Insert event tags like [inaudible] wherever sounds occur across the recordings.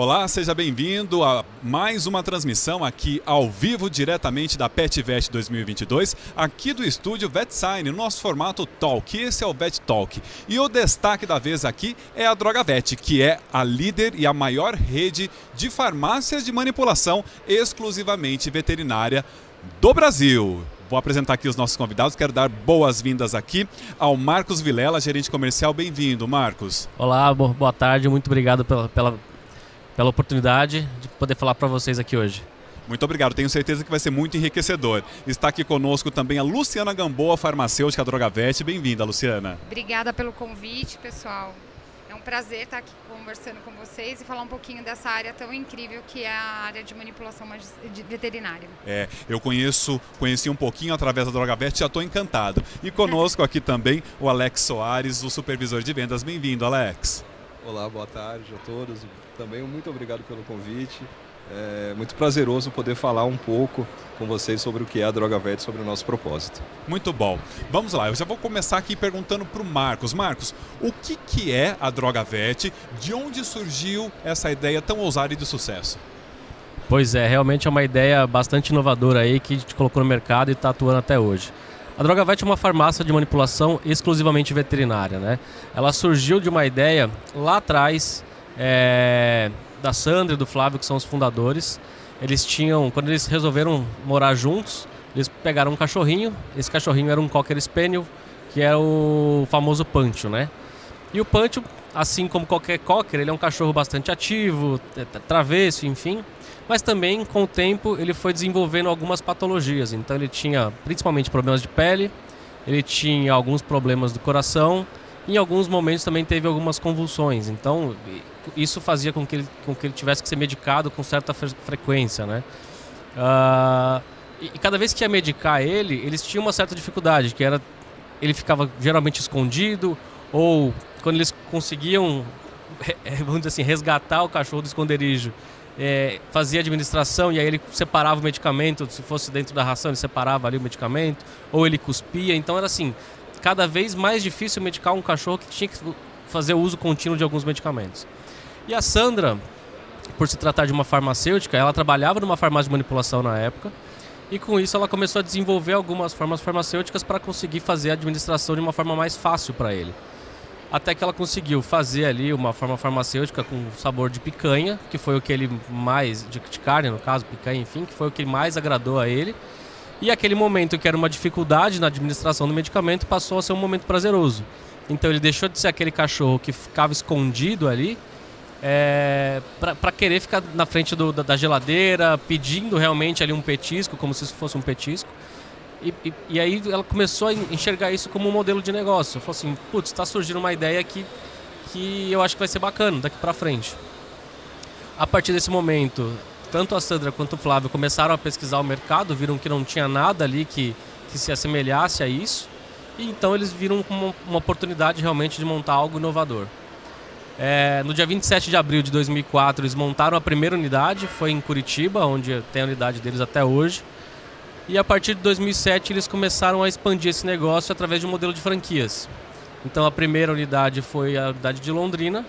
Olá, seja bem-vindo a mais uma transmissão aqui ao vivo, diretamente da PetVet 2022, aqui do estúdio VetSign, no nosso formato Talk. Esse é o Vet Talk. E o destaque da vez aqui é a DrogaVet, que é a líder e a maior rede de farmácias de manipulação exclusivamente veterinária do Brasil. Vou apresentar aqui os nossos convidados. Quero dar boas-vindas aqui ao Marcos Vilela, gerente comercial. Bem-vindo, Marcos. Olá, boa tarde. Muito obrigado pela, pela pela oportunidade de poder falar para vocês aqui hoje. Muito obrigado, tenho certeza que vai ser muito enriquecedor. Está aqui conosco também a Luciana Gamboa, farmacêutica Drogavete. Bem-vinda, Luciana. Obrigada pelo convite, pessoal. É um prazer estar aqui conversando com vocês e falar um pouquinho dessa área tão incrível que é a área de manipulação veterinária. É, eu conheço, conheci um pouquinho através da Drogavete, já estou encantado. E conosco aqui também o Alex Soares, o supervisor de vendas. Bem-vindo, Alex. Olá, boa tarde a todos. Também muito obrigado pelo convite. É muito prazeroso poder falar um pouco com vocês sobre o que é a Droga Vet, sobre o nosso propósito. Muito bom. Vamos lá, eu já vou começar aqui perguntando para o Marcos. Marcos, o que, que é a Droga Vet? De onde surgiu essa ideia tão ousada e de sucesso? Pois é, realmente é uma ideia bastante inovadora aí que a gente colocou no mercado e está atuando até hoje. A Drogavet é uma farmácia de manipulação exclusivamente veterinária, né? Ela surgiu de uma ideia lá atrás é, da Sandra e do Flávio, que são os fundadores. Eles tinham, quando eles resolveram morar juntos, eles pegaram um cachorrinho. Esse cachorrinho era um Cocker Spaniel, que é o famoso Pancho, né? E o Pancho, assim como qualquer Cocker, ele é um cachorro bastante ativo, travesso, enfim mas também com o tempo ele foi desenvolvendo algumas patologias. Então ele tinha principalmente problemas de pele, ele tinha alguns problemas do coração, em alguns momentos também teve algumas convulsões. Então isso fazia com que ele, com que ele tivesse que ser medicado com certa fre frequência, né? Uh, e, cada vez que ia medicar ele, eles tinham uma certa dificuldade, que era ele ficava geralmente escondido ou quando eles conseguiam vamos dizer assim resgatar o cachorro do esconderijo é, fazia administração e aí ele separava o medicamento, se fosse dentro da ração, ele separava ali o medicamento, ou ele cuspia. Então era assim, cada vez mais difícil medicar um cachorro que tinha que fazer uso contínuo de alguns medicamentos. E a Sandra, por se tratar de uma farmacêutica, ela trabalhava numa farmácia de manipulação na época. E com isso ela começou a desenvolver algumas formas farmacêuticas para conseguir fazer a administração de uma forma mais fácil para ele até que ela conseguiu fazer ali uma forma farmacêutica com sabor de picanha, que foi o que ele mais, de, carne no caso, picanha, enfim, que foi o que mais agradou a ele. E aquele momento que era uma dificuldade na administração do medicamento passou a ser um momento prazeroso. Então ele deixou de ser aquele cachorro que ficava escondido ali é, para querer ficar na frente do, da, da geladeira, pedindo realmente ali um petisco, como se isso fosse um petisco. E, e, e, aí ela começou a enxergar isso como um modelo de negócio. Falou assim, putz, está surgindo uma ideia que, que eu acho que vai ser bacana daqui para frente. A partir desse momento, tanto a Sandra quanto o Flávio começaram a pesquisar o mercado, viram que não tinha nada ali que, que se assemelhasse a isso. E então eles viram como uma oportunidade realmente de montar algo inovador. É, no dia 27 de abril de 2004, eles montaram a primeira unidade, foi em Curitiba, onde tem a unidade deles até hoje. E a partir de 2007 eles começaram a expandir esse negócio através de um modelo de franquias. Então a primeira unidade foi a unidade de Londrina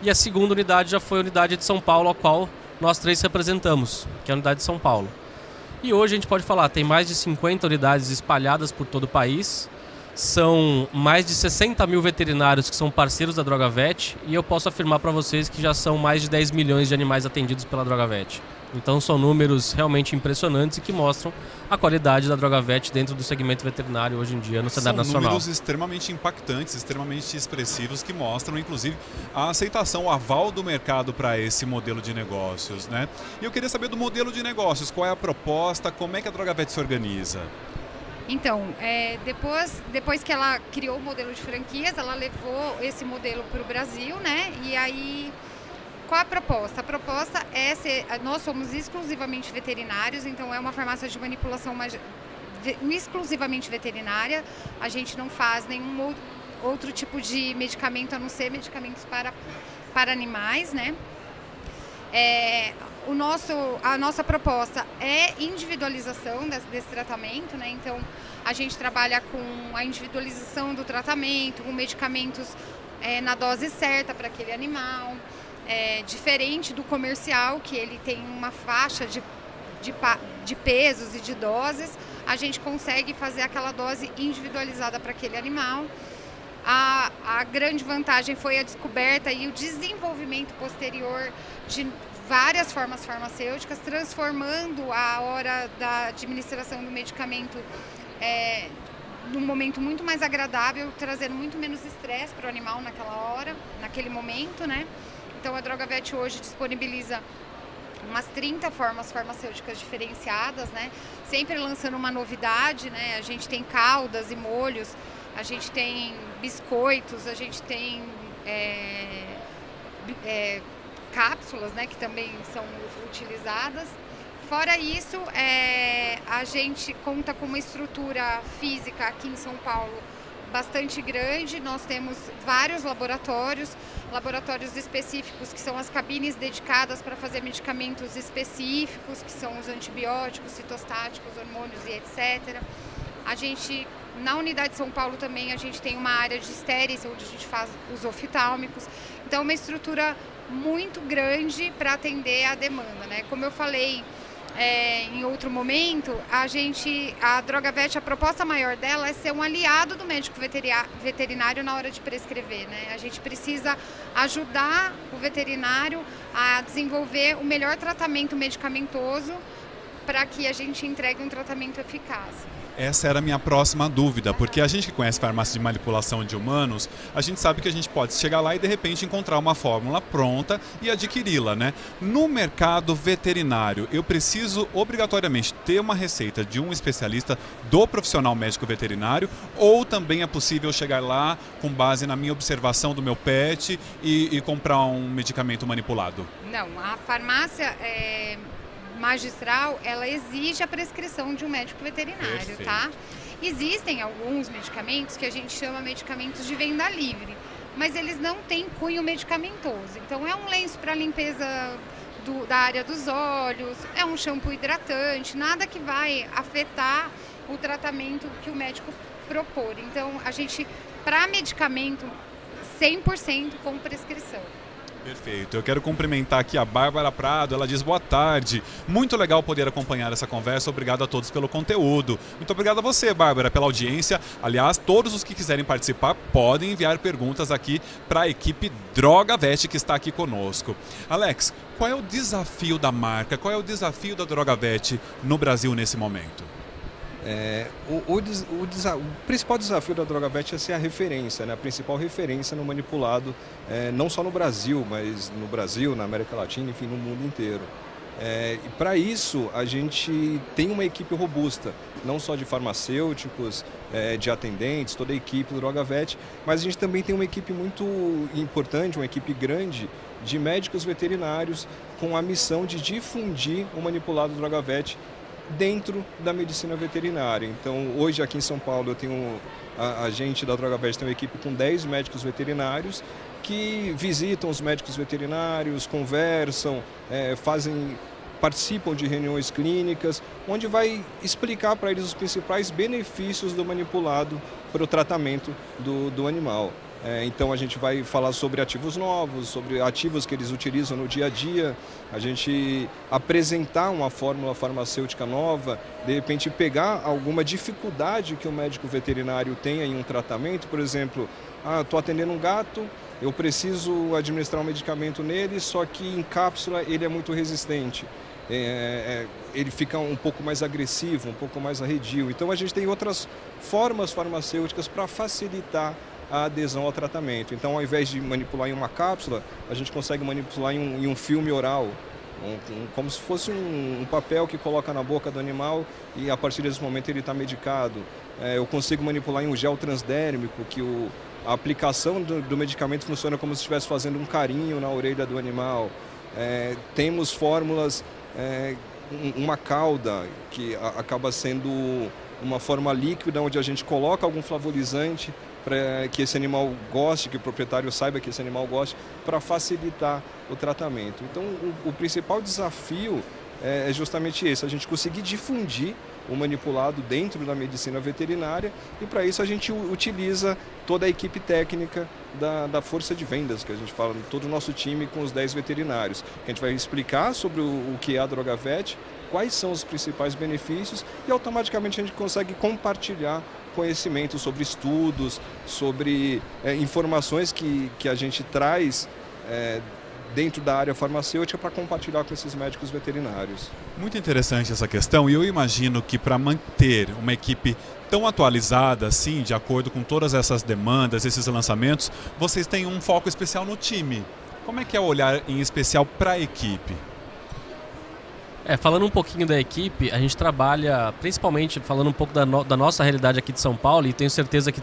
e a segunda unidade já foi a unidade de São Paulo, a qual nós três representamos, que é a unidade de São Paulo. E hoje a gente pode falar, tem mais de 50 unidades espalhadas por todo o país. São mais de 60 mil veterinários que são parceiros da DrogaVet e eu posso afirmar para vocês que já são mais de 10 milhões de animais atendidos pela DrogaVet. Então são números realmente impressionantes e que mostram a qualidade da droga vet dentro do segmento veterinário hoje em dia no cenário são nacional. São números extremamente impactantes, extremamente expressivos que mostram, inclusive, a aceitação, o aval do mercado para esse modelo de negócios, né? E eu queria saber do modelo de negócios, qual é a proposta, como é que a droga vet se organiza? Então, é, depois, depois que ela criou o modelo de franquias, ela levou esse modelo para o Brasil, né? E aí qual a proposta? A proposta é ser. Nós somos exclusivamente veterinários, então é uma farmácia de manipulação mais, exclusivamente veterinária. A gente não faz nenhum outro tipo de medicamento a não ser medicamentos para, para animais, né? É, o nosso, a nossa proposta é individualização desse, desse, tratamento, né? Então a gente trabalha com a individualização do tratamento, com medicamentos é, na dose certa para aquele animal. é, diferente do comercial, que ele tem uma faixa de, de, de pesos e de doses, a gente consegue fazer aquela dose individualizada para aquele animal. A, a, grande vantagem foi a descoberta e o desenvolvimento posterior de várias formas farmacêuticas, transformando a hora da administração do medicamento é, num momento muito mais agradável, trazendo muito menos estresse para o animal naquela hora, naquele momento, né? Então a DrogaVet hoje disponibiliza umas 30 formas farmacêuticas diferenciadas, né? Sempre lançando uma novidade, né? A gente tem caldas e molhos, a gente tem biscoitos, a gente tem é, é, cápsulas, né? Que também são utilizadas. Fora isso, é, a gente conta com uma estrutura física aqui em São Paulo bastante grande. Nós temos vários laboratórios, laboratórios específicos que são as cabines dedicadas para fazer medicamentos específicos, que são os antibióticos, citostáticos, hormônios e etc. A gente na unidade de São Paulo também a gente tem uma área de estéreis onde a gente faz os oftalmicos. Então é uma estrutura muito grande para atender a demanda, né? Como eu falei, é, em outro momento, a gente, a droga vet, a proposta maior dela é ser um aliado do médico veterinário na hora de prescrever. Né? A gente precisa ajudar o veterinário a desenvolver o melhor tratamento medicamentoso para que a gente entregue um tratamento eficaz. Essa era a minha próxima dúvida, porque a gente que conhece farmácia de manipulação de humanos, a gente sabe que a gente pode chegar lá e de repente encontrar uma fórmula pronta e adquiri-la, né? No mercado veterinário, eu preciso obrigatoriamente ter uma receita de um especialista do profissional médico veterinário ou também é possível chegar lá com base na minha observação do meu pet e, e comprar um medicamento manipulado? Não, a farmácia é magistral, ela exige a prescrição de um médico veterinário, Perfeito. tá? Existem alguns medicamentos que a gente chama medicamentos de venda livre, mas eles não têm cunho medicamentoso. Então é um lenço para limpeza do, da área dos olhos, é um shampoo hidratante, nada que vai afetar o tratamento que o médico propor. Então a gente, para medicamento, 100% com prescrição. Perfeito. Eu quero cumprimentar aqui a Bárbara Prado. Ela diz boa tarde. Muito legal poder acompanhar essa conversa. Obrigado a todos pelo conteúdo. Muito obrigado a você, Bárbara, pela audiência. Aliás, todos os que quiserem participar podem enviar perguntas aqui para a equipe Droga Veste que está aqui conosco. Alex, qual é o desafio da marca? Qual é o desafio da Droga Veste no Brasil nesse momento? É, o, o, o, o, principal desafio da DrogaVet é ser a referência, né? a principal referência no manipulado, é, não só no Brasil, mas no Brasil, na América Latina, enfim, no mundo inteiro. É, e para isso, a gente tem uma equipe robusta, não só de farmacêuticos, é, de atendentes, toda a equipe do DrogaVet, mas a gente também tem uma equipe muito importante, uma equipe grande de médicos veterinários com a missão de difundir o manipulado DrogaVet dentro da medicina veterinária. Então, hoje aqui em São Paulo, eu tenho a, a gente da Droga Verde tem uma equipe com 10 médicos veterinários que visitam os médicos veterinários, conversam, é, fazem participam de reuniões clínicas, onde vai explicar para eles os principais benefícios do manipulado para o tratamento do, do animal. É, então a gente vai falar sobre ativos novos, sobre ativos que eles utilizam no dia a dia, a gente apresentar uma fórmula farmacêutica nova, de repente pegar alguma dificuldade que o médico veterinário tenha em um tratamento, por exemplo, ah, estou atendendo um gato, eu preciso administrar um medicamento nele, só que em cápsula ele é muito resistente. É, é, ele fica um pouco mais agressivo, um pouco mais arredio. Então a gente tem outras formas farmacêuticas para facilitar a adesão ao tratamento. Então, ao invés de manipular em uma cápsula, a gente consegue manipular em um, em um filme oral, um, um, como se fosse um, papel que coloca na boca do animal e a partir desse momento ele está medicado. É, eu consigo manipular em um gel transdérmico, que o, a aplicação do, do, medicamento funciona como se estivesse fazendo um carinho na orelha do animal. É, temos fórmulas, é, uma cauda que a, acaba sendo uma forma líquida onde a gente coloca algum flavorizante para que esse animal goste, que o proprietário saiba que esse animal goste, para facilitar o tratamento. Então, o, o principal desafio é, é justamente esse, a gente conseguir difundir o manipulado dentro da medicina veterinária e para isso a gente utiliza toda a equipe técnica da, da, força de vendas, que a gente fala, todo o nosso time com os 10 veterinários. A gente vai explicar sobre o, o que é a Drogavet, quais são os principais benefícios e automaticamente a gente consegue compartilhar conhecimento sobre estudos, sobre é, informações que, que a gente traz é, dentro da área farmacêutica para compartilhar com esses médicos veterinários. Muito interessante essa questão e eu imagino que para manter uma equipe tão atualizada assim, de acordo com todas essas demandas, esses lançamentos, vocês têm um foco especial no time. Como é que é olhar em especial para a equipe? É, falando um pouquinho da equipe, a gente trabalha principalmente falando um pouco da, no, da nossa realidade aqui de São Paulo e tenho certeza que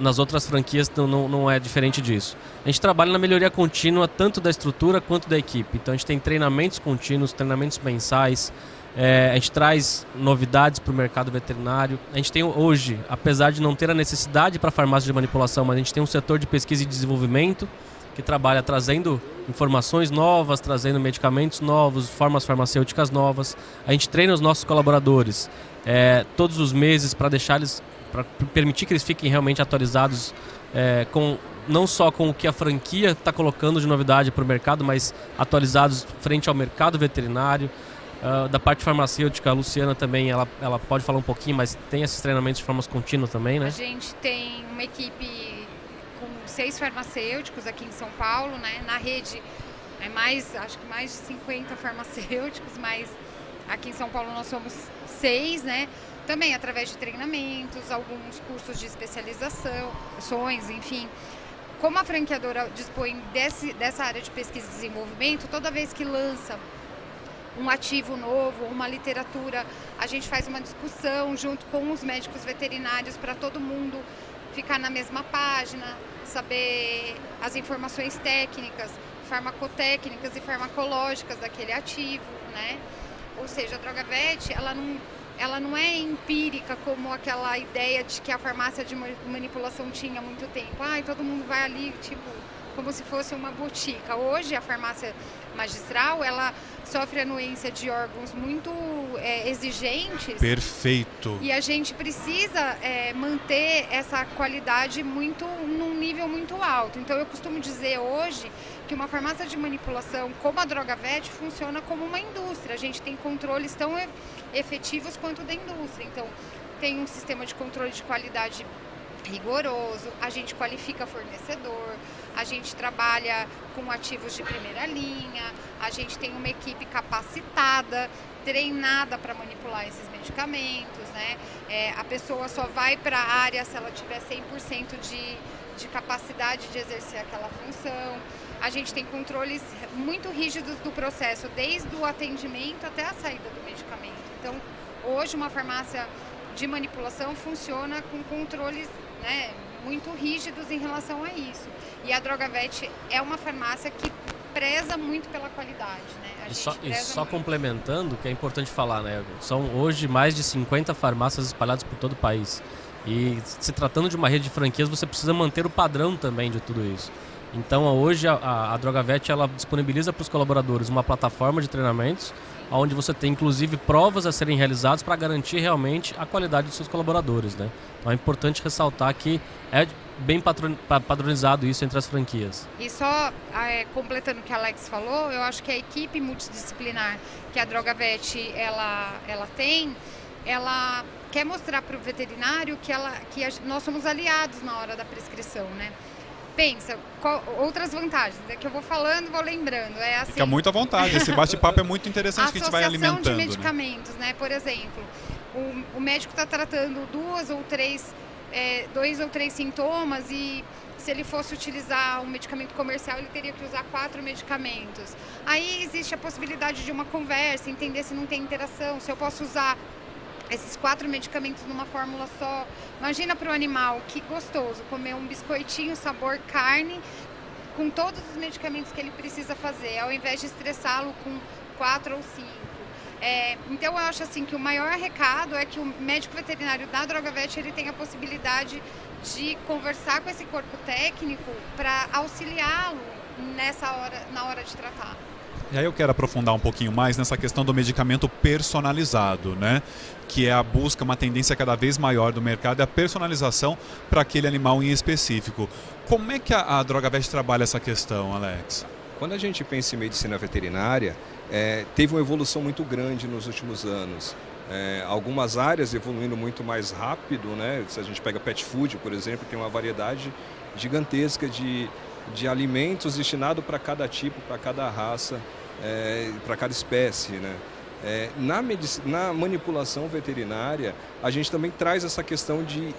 nas outras franquias não, não, não, é diferente disso. A gente trabalha na melhoria contínua tanto da estrutura quanto da equipe. Então a gente tem treinamentos contínuos, treinamentos mensais, é, a gente traz novidades para o mercado veterinário. A gente tem hoje, apesar de não ter a necessidade para farmácia de manipulação, mas a gente tem um setor de pesquisa e desenvolvimento que trabalha trazendo informações novas, trazendo medicamentos novos, formas farmacêuticas novas. A gente treina os nossos colaboradores é, todos os meses para deixar eles para permitir que eles fiquem realmente atualizados é, com não só com o que a franquia está colocando de novidade para o mercado, mas atualizados frente ao mercado veterinário. Uh, da parte farmacêutica, a Luciana também, ela, ela pode falar um pouquinho, mas tem esses treinamentos de forma contínua também, né? A gente tem uma equipe seis farmacêuticos aqui em São Paulo, né? Na rede é mais, acho que mais de 50 farmacêuticos, mas aqui em São Paulo nós somos seis, né? também através de treinamentos, alguns cursos de especialização, ações, enfim. Como a franqueadora dispõe desse, dessa área de pesquisa e desenvolvimento, toda vez que lança um ativo novo, uma literatura, a gente faz uma discussão junto com os médicos veterinários para todo mundo ficar na mesma página, saber as informações técnicas, farmacotécnicas e farmacológicas daquele ativo, né? Ou seja, a droga VET, ela não ela não é empírica como aquela ideia de que a farmácia de manipulação tinha há muito tempo. Ai, todo mundo vai ali, tipo, como se fosse uma botica. Hoje a farmácia magistral, ela sofre anuência de órgãos muito é, exigentes. Perfeito. E a gente precisa é, manter essa qualidade muito num nível muito alto. Então eu costumo dizer hoje que uma farmácia de manipulação como a Droga Vet funciona como uma indústria. A gente tem controles tão efetivos quanto da indústria. Então tem um sistema de controle de qualidade rigoroso, a gente qualifica fornecedor, a gente trabalha com ativos de primeira linha, a gente tem uma equipe capacitada, treinada para manipular esses medicamentos, né? É, a pessoa só vai para a área se ela tiver 100% de, de capacidade de exercer aquela função. A gente tem controles muito rígidos do processo, desde o atendimento até a saída do medicamento. Então, hoje uma farmácia de manipulação funciona com controles né, muito rígidos em relação a isso. E a Drogavet é uma farmácia que preza muito pela qualidade, né? e só, e só complementando, que é importante falar, né? São hoje mais de 50 farmácias espalhadas por todo o país. E se tratando de uma rede de franquias, você precisa manter o padrão também de tudo isso. Então hoje a, a, a Drogavet ela disponibiliza para os colaboradores uma plataforma de treinamentos onde você tem inclusive provas a serem realizadas para garantir realmente a qualidade dos seus colaboradores. Né? Então é importante ressaltar que é bem padronizado isso entre as franquias. E só é, completando o que a Alex falou, eu acho que a equipe multidisciplinar que a Drogavet ela, ela tem, ela quer mostrar para o veterinário que, ela, que a, nós somos aliados na hora da prescrição, né? Pensa, qual, outras vantagens. É que eu vou falando, vou lembrando. É assim, Fica muito à vontade. Esse bate-papo é muito interessante que a gente vai alimentando. de né? medicamentos, né? né? Por exemplo, o, o médico está tratando duas ou três, é, dois ou três sintomas e se ele fosse utilizar um medicamento comercial, ele teria que usar quatro medicamentos. Aí existe a possibilidade de uma conversa, entender se não tem interação, se eu posso usar esses quatro medicamentos numa fórmula só. Imagina para o animal que gostoso comer um biscoitinho sabor carne com todos os medicamentos que ele precisa fazer, ao invés de estressá-lo com quatro ou cinco. É, então eu acho assim que o maior recado é que o médico veterinário da DrogaVet ele tem a possibilidade de conversar com esse corpo técnico para auxiliá-lo nessa hora, na hora de tratar. E aí eu quero aprofundar um pouquinho mais nessa questão do medicamento personalizado, né? Que é a busca, uma tendência cada vez maior do mercado, é a personalização para aquele animal em específico. Como é que a, a Droga Vet trabalha essa questão, Alex? Quando a gente pensa em medicina veterinária, é, teve uma evolução muito grande nos últimos anos. É, algumas áreas evoluindo muito mais rápido, né? Se a gente pega pet food, por exemplo, tem uma variedade gigantesca de, de alimentos destinados para cada tipo, para cada raça, é, para cada espécie, né? É, na, na manipulação veterinária, a gente também traz essa questão de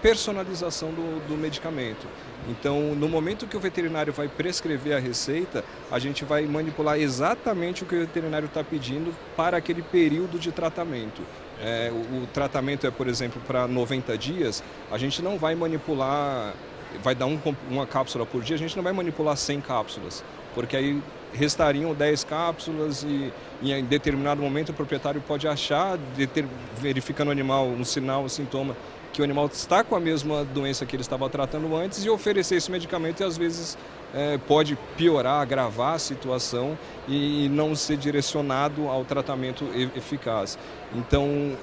personalização do, do, medicamento. Então, no momento que o veterinário vai prescrever a receita, a gente vai manipular exatamente o que o veterinário está pedindo para aquele período de tratamento. É, o, o, tratamento é, por exemplo, para 90 dias, a gente não vai manipular, vai dar um, uma cápsula por dia, a gente não vai manipular 100 cápsulas, porque aí restariam 10 cápsulas e, e em determinado momento o proprietário pode achar, verificando o animal, um sinal, um sintoma, que o animal está com a mesma doença que ele estava tratando antes e oferecer esse medicamento e às vezes é, pode piorar, agravar a situação e não ser direcionado ao tratamento eficaz. Então,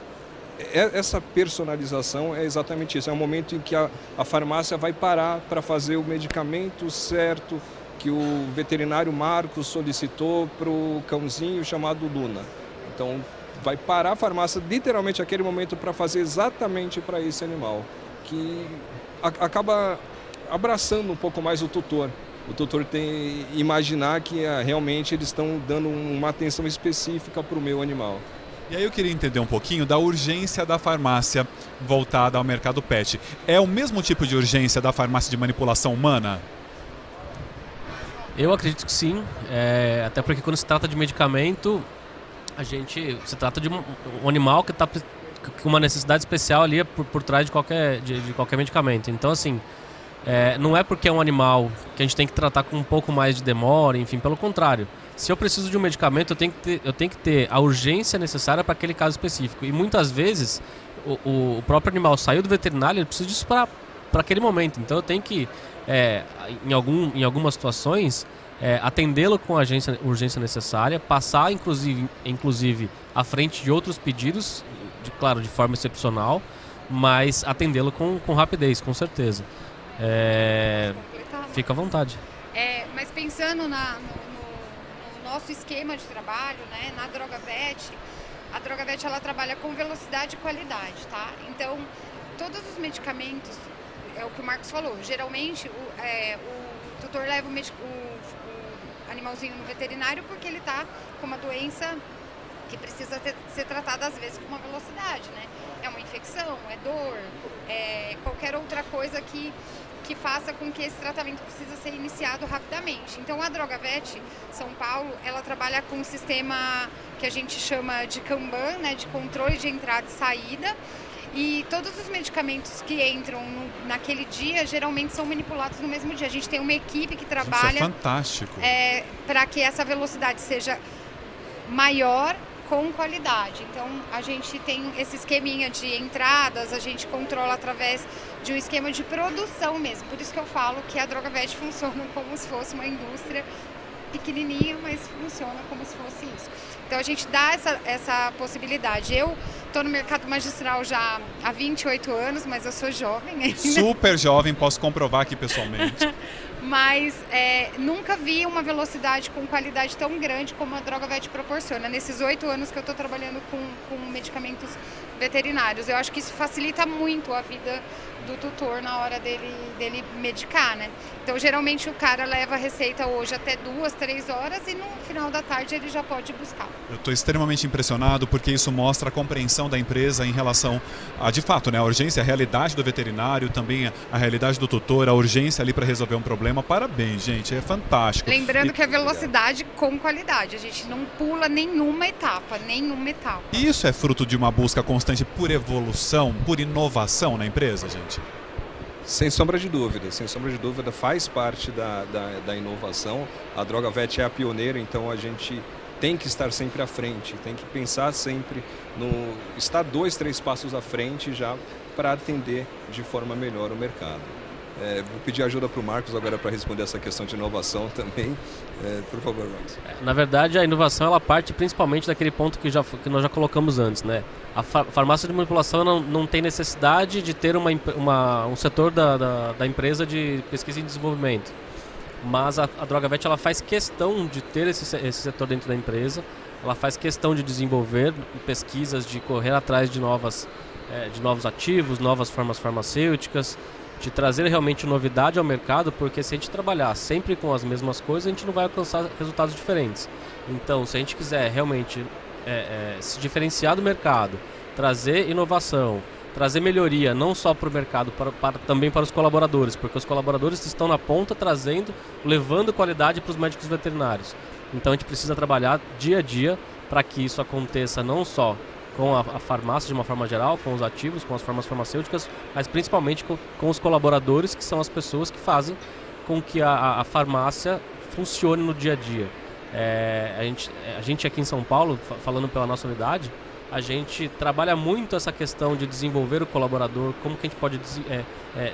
essa personalização é exatamente isso. É um momento em que a, a farmácia vai parar para fazer o medicamento certo que o veterinário Marcos solicitou para o cãozinho chamado Luna. Então, vai parar a farmácia literalmente aquele momento para fazer exatamente para esse animal, que a, acaba abraçando um pouco mais o tutor. O tutor tem imaginar que ah, realmente eles estão dando uma atenção específica para o meu animal. E aí eu queria entender um pouquinho da urgência da farmácia voltada ao mercado pet. É o mesmo tipo de urgência da farmácia de manipulação humana? Eu acredito que sim, é, até porque quando se trata de medicamento, a gente se trata de um, animal que está com uma necessidade especial ali por, por trás de qualquer, de, de qualquer medicamento. Então, assim, é, não é porque é um animal que a gente tem que tratar com um pouco mais de demora, enfim, pelo contrário. Se eu preciso de um medicamento, eu tenho que ter, eu tenho que ter a urgência necessária para aquele caso específico. E muitas vezes o, o, próprio animal saiu do veterinário, ele precisa disso para aquele momento. Então eu tenho que, é, em, algum, em algumas situações, é, atendê-lo com a agência, urgência necessária, passar inclusive, inclusive à frente de outros pedidos, de, claro, de forma excepcional, mas atendê-lo com, com rapidez, com certeza. É, fica à vontade. É, mas pensando na, no, nosso esquema de trabalho, né, na Droga Vet, a Droga Vet ela trabalha com velocidade e qualidade, tá? Então, todos os medicamentos, é o que o Marcos falou, geralmente o, é, o tutor leva o, o animalzinho no veterinário porque ele está com uma doença que precisa ter, ser tratada às vezes com uma velocidade, né? É uma infecção, é dor, é qualquer outra coisa que, que faça com que esse tratamento precisa ser iniciado rapidamente. Então a Droga Vet São Paulo, ela trabalha com um sistema que a gente chama de Kanban, né, de controle de entrada e saída. E todos os medicamentos que entram no, naquele dia geralmente são manipulados no mesmo dia. A gente tem uma equipe que trabalha. Isso é fantástico. É, para que essa velocidade seja maior com qualidade. Então a gente tem esse esqueminha de entradas, a gente controla através de um esquema de produção mesmo. Por isso que eu falo que a Droga Vet [laughs] funciona como se fosse uma indústria pequenininha, mas funciona como se fosse isso. Então a gente dá essa, essa possibilidade. Eu estou no mercado magistral já há 28 anos, mas eu sou jovem ainda. Super jovem, posso comprovar aqui pessoalmente. [laughs] mas é, nunca vi uma velocidade com qualidade tão grande como a Droga Vet proporciona. Nesses oito anos que eu estou trabalhando com, com medicamentos veterinários. Eu acho que isso facilita muito a vida do tutor na hora dele, dele medicar, né? Então, geralmente o cara leva a receita hoje até duas, três horas e no final da tarde ele já pode buscar. Eu estou extremamente impressionado porque isso mostra a compreensão da empresa em relação a, de fato, né, a urgência, a realidade do veterinário, também a realidade do tutor, a urgência ali para resolver um problema. Parabéns, gente, é fantástico. Lembrando e... que é velocidade com qualidade, a gente não pula nenhuma etapa, nenhuma etapa. Isso é fruto de uma busca constante por evolução, por inovação na empresa, gente? Sem sombra de dúvida, sem sombra de dúvida, faz parte da, da, da inovação. A Droga Vet é a pioneira, então a gente tem que estar sempre à frente, tem que pensar sempre no estar dois, três passos à frente já para atender de forma melhor o mercado. É, vou pedir ajuda para o Marcos agora para responder essa questão de inovação [laughs] também. É, por favor, Marcos. É, na verdade, a inovação ela parte principalmente daquele ponto que, já, que nós já colocamos antes. Né? A farmácia de manipulação não, não tem necessidade de ter uma, uma um setor da, da, da, empresa de pesquisa e desenvolvimento. Mas a, a DrogaVet ela faz questão de ter esse, esse setor dentro da empresa, ela faz questão de desenvolver pesquisas, de correr atrás de, novas, é, de novos ativos, novas formas farmacêuticas, de trazer realmente novidade ao mercado, porque se a gente trabalhar sempre com as mesmas coisas, a gente não vai alcançar resultados diferentes. Então, se a gente quiser realmente é, é, se diferenciar do mercado, trazer inovação, trazer melhoria não só para o mercado, para, para, também para os colaboradores, porque os colaboradores estão na ponta trazendo, levando qualidade para os médicos veterinários. Então a gente precisa trabalhar dia a dia para que isso aconteça não só com a, a, farmácia de uma forma geral, com os ativos, com as formas farmacêuticas, mas principalmente com, com os colaboradores, que são as pessoas que fazem com que a, a farmácia funcione no dia a dia. É, a, gente, a gente aqui em São Paulo, falando pela nossa unidade, a gente trabalha muito essa questão de desenvolver o colaborador, como que a gente pode é, é,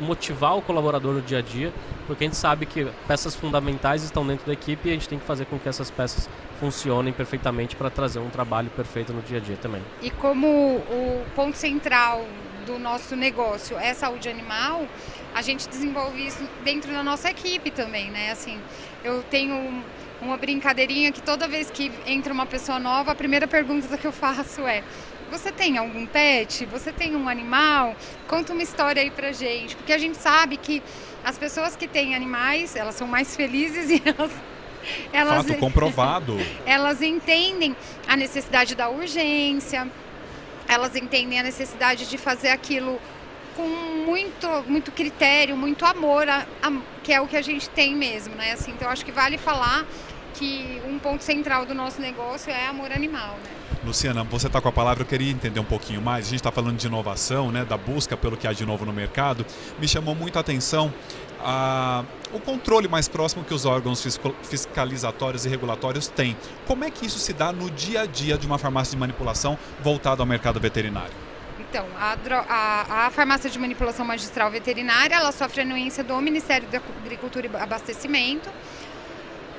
motivar o colaborador no dia a dia, porque a gente sabe que peças fundamentais estão dentro da equipe e a gente tem que fazer com que essas peças funcionem perfeitamente para trazer um trabalho perfeito no dia a dia também. E como o ponto central do nosso negócio é saúde animal, a gente desenvolve isso dentro da nossa equipe também, né? Assim, eu tenho uma brincadeirinha que toda vez que entra uma pessoa nova, a primeira pergunta que eu [laughs] faço é: você tem algum pet? Você tem um animal? Conta uma história aí pra gente, porque a gente sabe que as pessoas que têm animais, elas são mais felizes e [laughs] elas elas, Fato comprovado. [laughs] Elas entendem a necessidade da urgência, elas entendem a necessidade de fazer aquilo com muito, muito critério, muito amor, a, a, que é o que a gente tem mesmo, né? Assim, então acho que vale falar que um ponto central do nosso negócio é amor animal, né? Luciana, você está com a palavra, eu queria entender um pouquinho mais. A gente está falando de inovação, né, da busca pelo que há de novo no mercado. Me chamou muito a atenção a, o controle mais próximo que os órgãos fiscalizatórios e regulatórios têm. Como é que isso se dá no dia a dia de uma farmácia de manipulação voltada ao mercado veterinário? Então, a, a, a, farmácia de manipulação magistral veterinária, ela sofre anuência do Ministério da Agricultura e Abastecimento.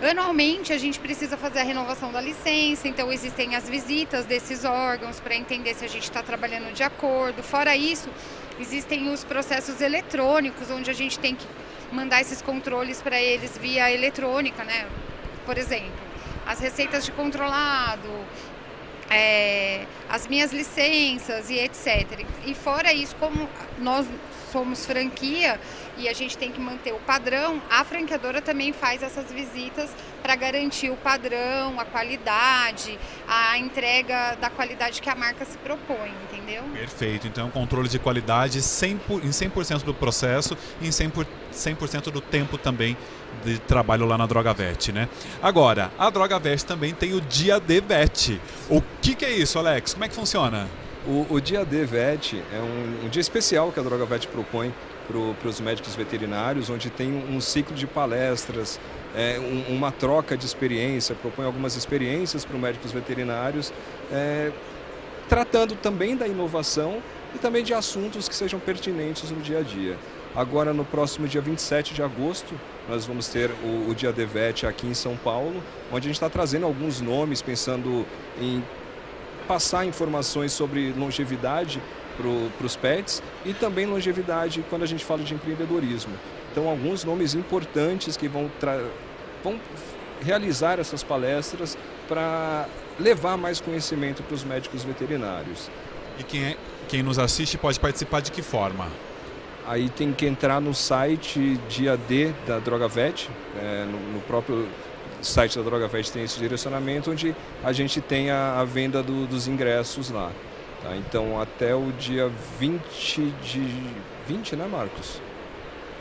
Anualmente a gente precisa fazer a renovação da licença, então existem as visitas desses órgãos para entender se a gente está trabalhando de acordo. Fora isso, existem os processos eletrônicos, onde a gente tem que mandar esses controles para eles via eletrônica, né? Por exemplo, as receitas de controlado, é, as minhas licenças e etc. E fora isso, como nós somos franquia e a gente tem que manter o padrão, a franqueadora também faz essas visitas para garantir o padrão, a qualidade, a entrega da qualidade que a marca se propõe, entendeu? Perfeito. Então, controle de qualidade 100 por, em 100% do processo e em 100%, 100 do tempo também de trabalho lá na Droga Vet, né? Agora, a Droga Vet também tem o Dia D Vet. O que, que é isso, Alex? Como é que funciona? O, o Dia D Vet é um, um, dia especial que a Droga Vet propõe para os médicos veterinários, onde tem um, um ciclo de palestras, é, um, uma troca de experiência, propõe algumas experiências para os médicos veterinários, é, tratando também da inovação e também de assuntos que sejam pertinentes no dia a dia. Agora, no próximo dia 27 de agosto, nós vamos ter o, o Dia Vet aqui em São Paulo, onde a gente está trazendo alguns nomes, pensando em passar informações sobre longevidade para os pets e também longevidade quando a gente fala de empreendedorismo. Então, alguns nomes importantes que vão, vão realizar essas palestras para levar mais conhecimento para os médicos veterinários. E quem, é, quem nos assiste pode participar de que forma? Aí tem que entrar no site dia D da DrogaVet, é, no, no, próprio site da DrogaVet tem esse direcionamento, onde a gente tem a, a venda do, dos ingressos lá. Tá? Então até o dia 20 de. 20, né, Marcos?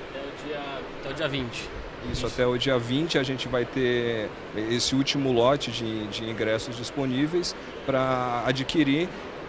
Até o dia, até o dia 20. Isso, Isso, até o dia 20 a gente vai ter esse último lote de, de ingressos disponíveis para adquirir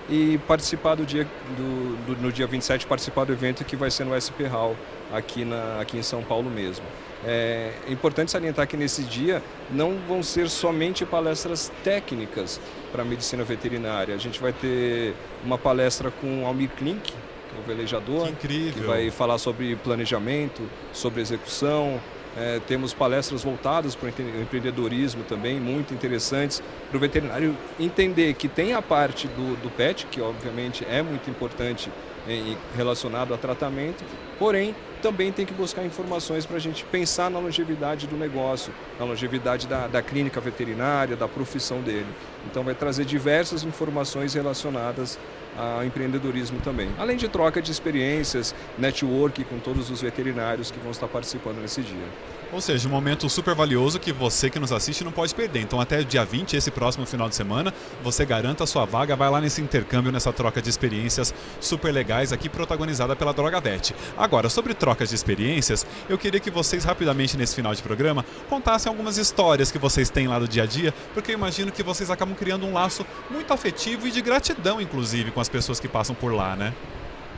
e participar do dia do, do, no dia 27 participar do evento que vai ser no SP Hall aqui, na, aqui em São Paulo mesmo. É importante salientar que nesse dia não vão ser somente palestras técnicas para a medicina veterinária. A gente vai ter uma palestra com Almir Klink, que é o velejador, que, que vai falar sobre planejamento, sobre execução, é, temos palestras voltadas para o empreendedorismo também, muito interessantes, para o veterinário entender que tem a parte do, do PET, que obviamente é muito importante em, relacionado a tratamento, porém também tem que buscar informações para a gente pensar na longevidade do negócio, na longevidade da, da clínica veterinária, da profissão dele. Então vai trazer diversas informações relacionadas ao empreendedorismo também. Além de troca de experiências, network com todos os veterinários que vão estar participando nesse dia. Ou seja, um momento super valioso que você que nos assiste não pode perder. Então, até dia 20, esse próximo final de semana, você garanta a sua vaga, vai lá nesse intercâmbio, nessa troca de experiências super legais aqui, protagonizada pela Droga Vet. Agora, sobre trocas de experiências, eu queria que vocês, rapidamente nesse final de programa, contassem algumas histórias que vocês têm lá do dia a dia, porque eu imagino que vocês acabam criando um laço muito afetivo e de gratidão, inclusive, com as pessoas que passam por lá, né?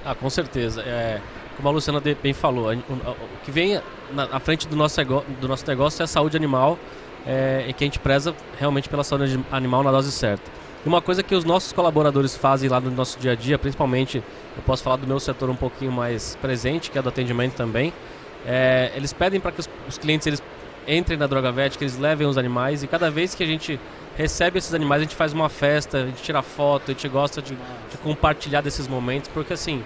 Ah, com certeza. É, como a Luciana bem falou, o que vem na frente do nosso, do nosso negócio é a saúde animal é, e que a gente preza realmente pela saúde animal na dose certa. E uma coisa que os nossos colaboradores fazem lá no nosso dia a dia, principalmente, eu posso falar do meu setor um pouquinho mais presente, que é do atendimento também, é, eles pedem para que os, os, clientes eles entrem na Droga Vet, que eles levem os animais e cada vez que a gente recebe esses animais, a gente faz uma festa, a gente tira foto, a gente gosta de, de compartilhar desses momentos, porque assim,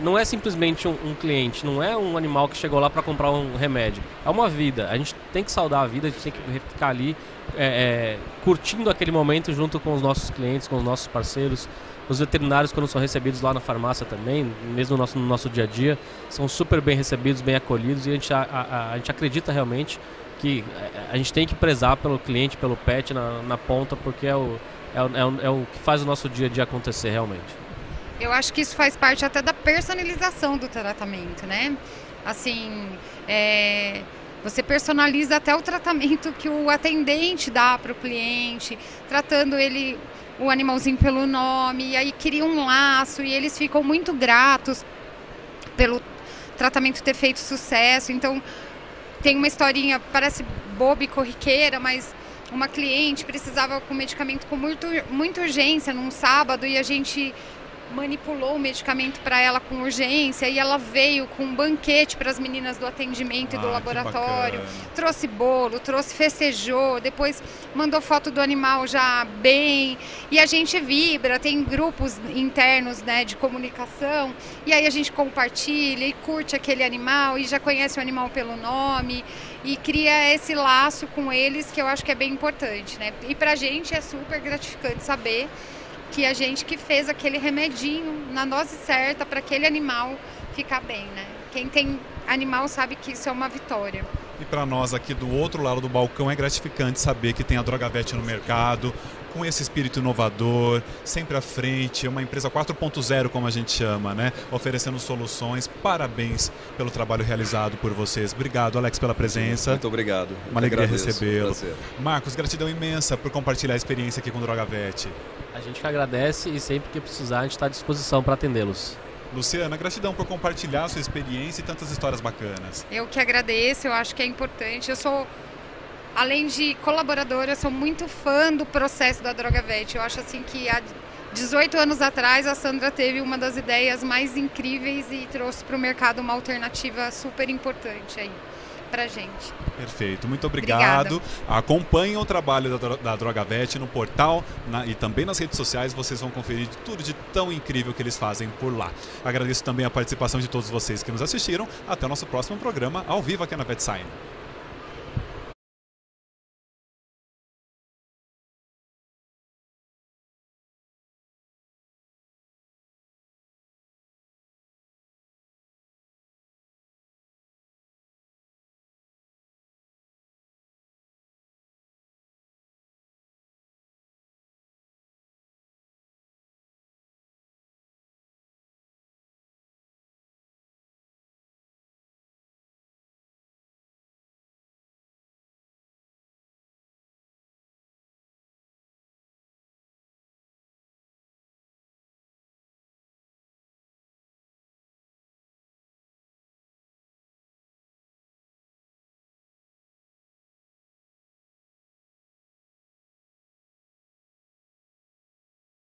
não é simplesmente um, um, cliente, não é um animal que chegou lá para comprar um remédio. É uma vida. A gente tem que saudar a vida, a gente tem que ficar ali é, é, curtindo aquele momento junto com os nossos clientes, com os nossos parceiros. Os veterinários, quando são recebidos lá na farmácia também, mesmo no nosso, no nosso dia a dia, são super bem recebidos, bem acolhidos e a gente, a, a, a gente acredita realmente que é, a gente tem que prezar pelo cliente, pelo pet na, na ponta, porque é o, é, o, é o que faz o nosso dia a dia acontecer realmente. Eu acho que isso faz parte até da personalização do tratamento, né? Assim, é, você personaliza até o tratamento que o atendente dá para o cliente, tratando ele, o animalzinho pelo nome, e aí cria um laço e eles ficam muito gratos pelo tratamento ter feito sucesso. Então, tem uma historinha, parece boba e corriqueira, mas uma cliente precisava com medicamento com muito, muita urgência num sábado e a gente manipulou o medicamento para ela com urgência e ela veio com um banquete para as meninas do atendimento ah, e do ah, laboratório. Trouxe bolo, trouxe festejou, depois mandou foto do animal já bem. E a gente vibra, tem grupos internos né, de comunicação, e aí a gente compartilha e curte aquele animal e já conhece o animal pelo nome e cria esse laço com eles que eu acho que é bem importante. Né? E para a gente é super gratificante saber que a gente que fez aquele remedinho na dose certa para aquele animal ficar bem, né? Quem tem animal sabe que isso é uma vitória. E para nós aqui do outro lado do balcão é gratificante saber que tem a Drogavete no mercado, com esse espírito inovador, sempre à frente, é uma empresa 4.0 como a gente chama, né? Oferecendo soluções. Parabéns pelo trabalho realizado por vocês. Obrigado, Alex, pela presença. Muito obrigado. Uma alegria recebê-lo. Marcos, gratidão imensa por compartilhar a experiência aqui com o Drogavete. A gente que agradece e sempre que precisar a gente está à disposição para atendê-los. Luciana, gratidão por compartilhar a sua experiência e tantas histórias bacanas. Eu que agradeço, eu acho que é importante. Eu sou, além de colaboradora, sou muito fã do processo da Droga Vet. Eu acho assim que há 18 anos atrás a Sandra teve uma das ideias mais incríveis e trouxe para o mercado uma alternativa super importante aí para gente. Perfeito, muito obrigado. Obrigada. Acompanhem o trabalho da, da DrogaVet no portal na, e também nas redes sociais. Vocês vão conferir tudo de tão incrível que eles fazem por lá. Agradeço também a participação de todos vocês que nos assistiram. Até o nosso próximo programa ao vivo aqui na VetSign.